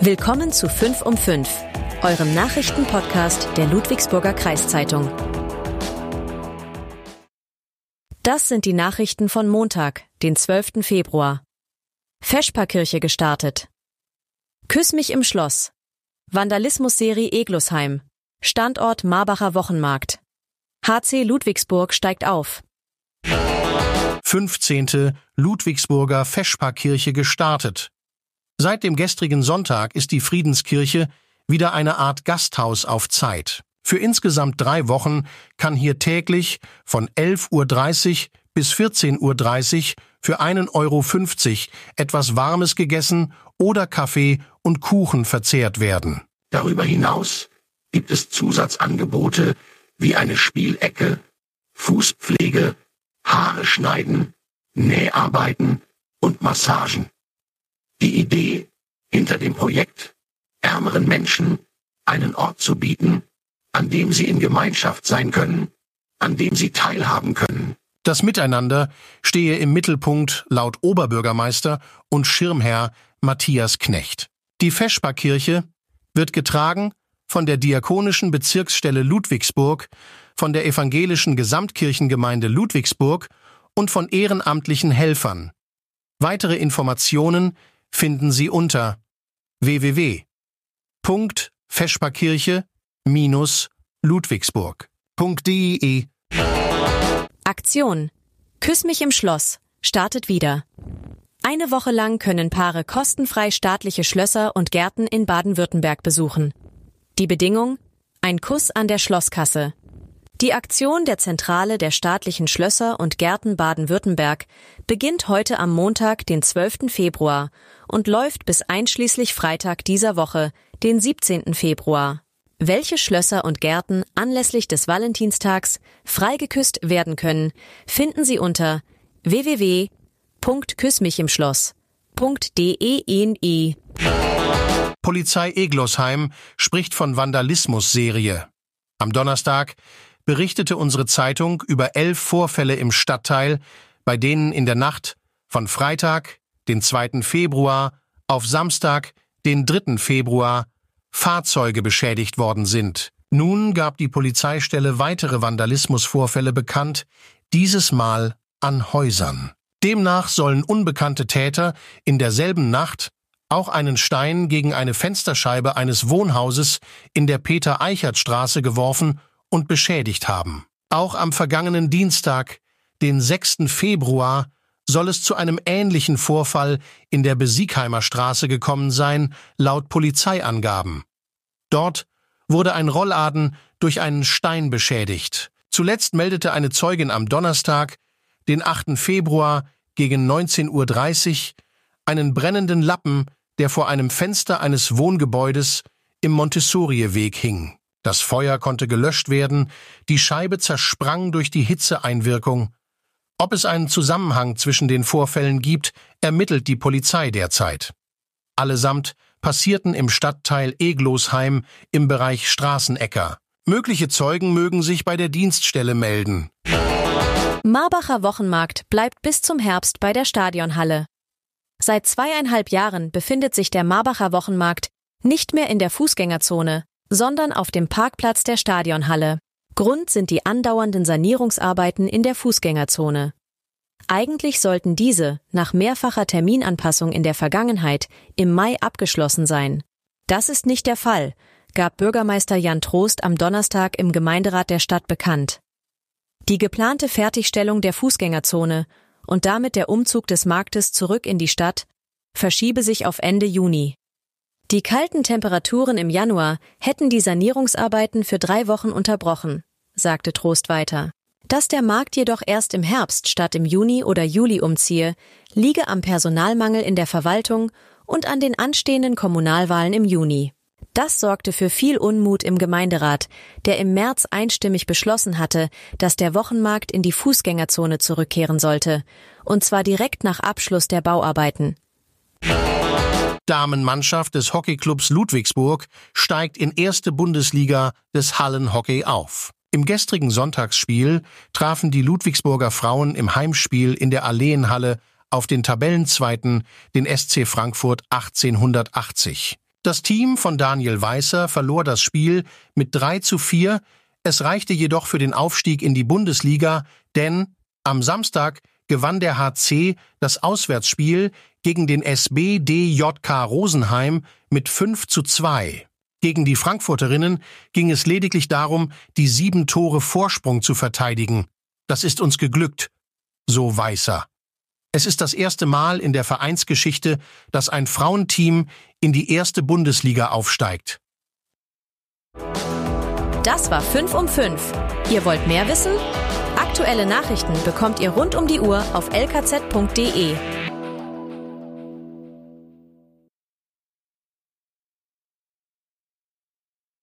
Willkommen zu 5 um 5, eurem Nachrichtenpodcast der Ludwigsburger Kreiszeitung. Das sind die Nachrichten von Montag, den 12. Februar. Feschparkirche gestartet. Küss mich im Schloss. Vandalismusserie Eglosheim. Standort Marbacher Wochenmarkt. HC Ludwigsburg steigt auf. 15. Ludwigsburger Feschparkirche gestartet. Seit dem gestrigen Sonntag ist die Friedenskirche wieder eine Art Gasthaus auf Zeit. Für insgesamt drei Wochen kann hier täglich von 11.30 Uhr bis 14.30 Uhr für 1,50 Euro etwas Warmes gegessen oder Kaffee und Kuchen verzehrt werden. Darüber hinaus gibt es Zusatzangebote wie eine Spielecke, Fußpflege, Haare schneiden, Näharbeiten und Massagen. Die Idee hinter dem Projekt, ärmeren Menschen einen Ort zu bieten, an dem sie in Gemeinschaft sein können, an dem sie teilhaben können. Das Miteinander stehe im Mittelpunkt laut Oberbürgermeister und Schirmherr Matthias Knecht. Die Feschbarkirche wird getragen von der Diakonischen Bezirksstelle Ludwigsburg, von der Evangelischen Gesamtkirchengemeinde Ludwigsburg und von ehrenamtlichen Helfern. Weitere Informationen finden Sie unter www.feschbarkirche-ludwigsburg.de Aktion Küss mich im Schloss startet wieder. Eine Woche lang können Paare kostenfrei staatliche Schlösser und Gärten in Baden-Württemberg besuchen. Die Bedingung? Ein Kuss an der Schlosskasse. Die Aktion der Zentrale der staatlichen Schlösser und Gärten Baden-Württemberg beginnt heute am Montag, den 12. Februar und läuft bis einschließlich Freitag dieser Woche, den 17. Februar. Welche Schlösser und Gärten anlässlich des Valentinstags freigeküsst werden können, finden Sie unter www.küssmichimschloss.de. Polizei Eglosheim spricht von Vandalismusserie. Am Donnerstag berichtete unsere Zeitung über elf Vorfälle im Stadtteil, bei denen in der Nacht von Freitag, den 2. Februar, auf Samstag, den 3. Februar, Fahrzeuge beschädigt worden sind. Nun gab die Polizeistelle weitere Vandalismusvorfälle bekannt, dieses Mal an Häusern. Demnach sollen unbekannte Täter in derselben Nacht auch einen Stein gegen eine Fensterscheibe eines Wohnhauses in der Peter-Eichert-Straße geworfen und beschädigt haben. Auch am vergangenen Dienstag, den 6. Februar, soll es zu einem ähnlichen Vorfall in der Besiegheimer Straße gekommen sein, laut Polizeiangaben. Dort wurde ein Rollladen durch einen Stein beschädigt. Zuletzt meldete eine Zeugin am Donnerstag, den 8. Februar gegen 19.30 Uhr, einen brennenden Lappen, der vor einem Fenster eines Wohngebäudes im Montessorieweg hing. Das Feuer konnte gelöscht werden, die Scheibe zersprang durch die Hitzeeinwirkung. Ob es einen Zusammenhang zwischen den Vorfällen gibt, ermittelt die Polizei derzeit. Allesamt passierten im Stadtteil Eglosheim im Bereich Straßenecker. Mögliche Zeugen mögen sich bei der Dienststelle melden. Marbacher Wochenmarkt bleibt bis zum Herbst bei der Stadionhalle. Seit zweieinhalb Jahren befindet sich der Marbacher Wochenmarkt nicht mehr in der Fußgängerzone, sondern auf dem Parkplatz der Stadionhalle. Grund sind die andauernden Sanierungsarbeiten in der Fußgängerzone. Eigentlich sollten diese nach mehrfacher Terminanpassung in der Vergangenheit im Mai abgeschlossen sein. Das ist nicht der Fall, gab Bürgermeister Jan Trost am Donnerstag im Gemeinderat der Stadt bekannt. Die geplante Fertigstellung der Fußgängerzone und damit der Umzug des Marktes zurück in die Stadt verschiebe sich auf Ende Juni. Die kalten Temperaturen im Januar hätten die Sanierungsarbeiten für drei Wochen unterbrochen, sagte Trost weiter. Dass der Markt jedoch erst im Herbst statt im Juni oder Juli umziehe, liege am Personalmangel in der Verwaltung und an den anstehenden Kommunalwahlen im Juni. Das sorgte für viel Unmut im Gemeinderat, der im März einstimmig beschlossen hatte, dass der Wochenmarkt in die Fußgängerzone zurückkehren sollte, und zwar direkt nach Abschluss der Bauarbeiten. Damenmannschaft des Hockeyclubs Ludwigsburg steigt in erste Bundesliga des Hallenhockey auf. Im gestrigen Sonntagsspiel trafen die Ludwigsburger Frauen im Heimspiel in der Alleenhalle auf den Tabellenzweiten, den SC Frankfurt 1880. Das Team von Daniel Weißer verlor das Spiel mit 3 zu 4, es reichte jedoch für den Aufstieg in die Bundesliga, denn am Samstag gewann der HC das Auswärtsspiel gegen den SBDJK Rosenheim mit 5 zu 2. Gegen die Frankfurterinnen ging es lediglich darum, die sieben Tore Vorsprung zu verteidigen. Das ist uns geglückt, so Weißer. Es ist das erste Mal in der Vereinsgeschichte, dass ein Frauenteam in die erste Bundesliga aufsteigt. Das war 5 um 5. Ihr wollt mehr wissen? Aktuelle Nachrichten bekommt ihr rund um die Uhr auf lkz.de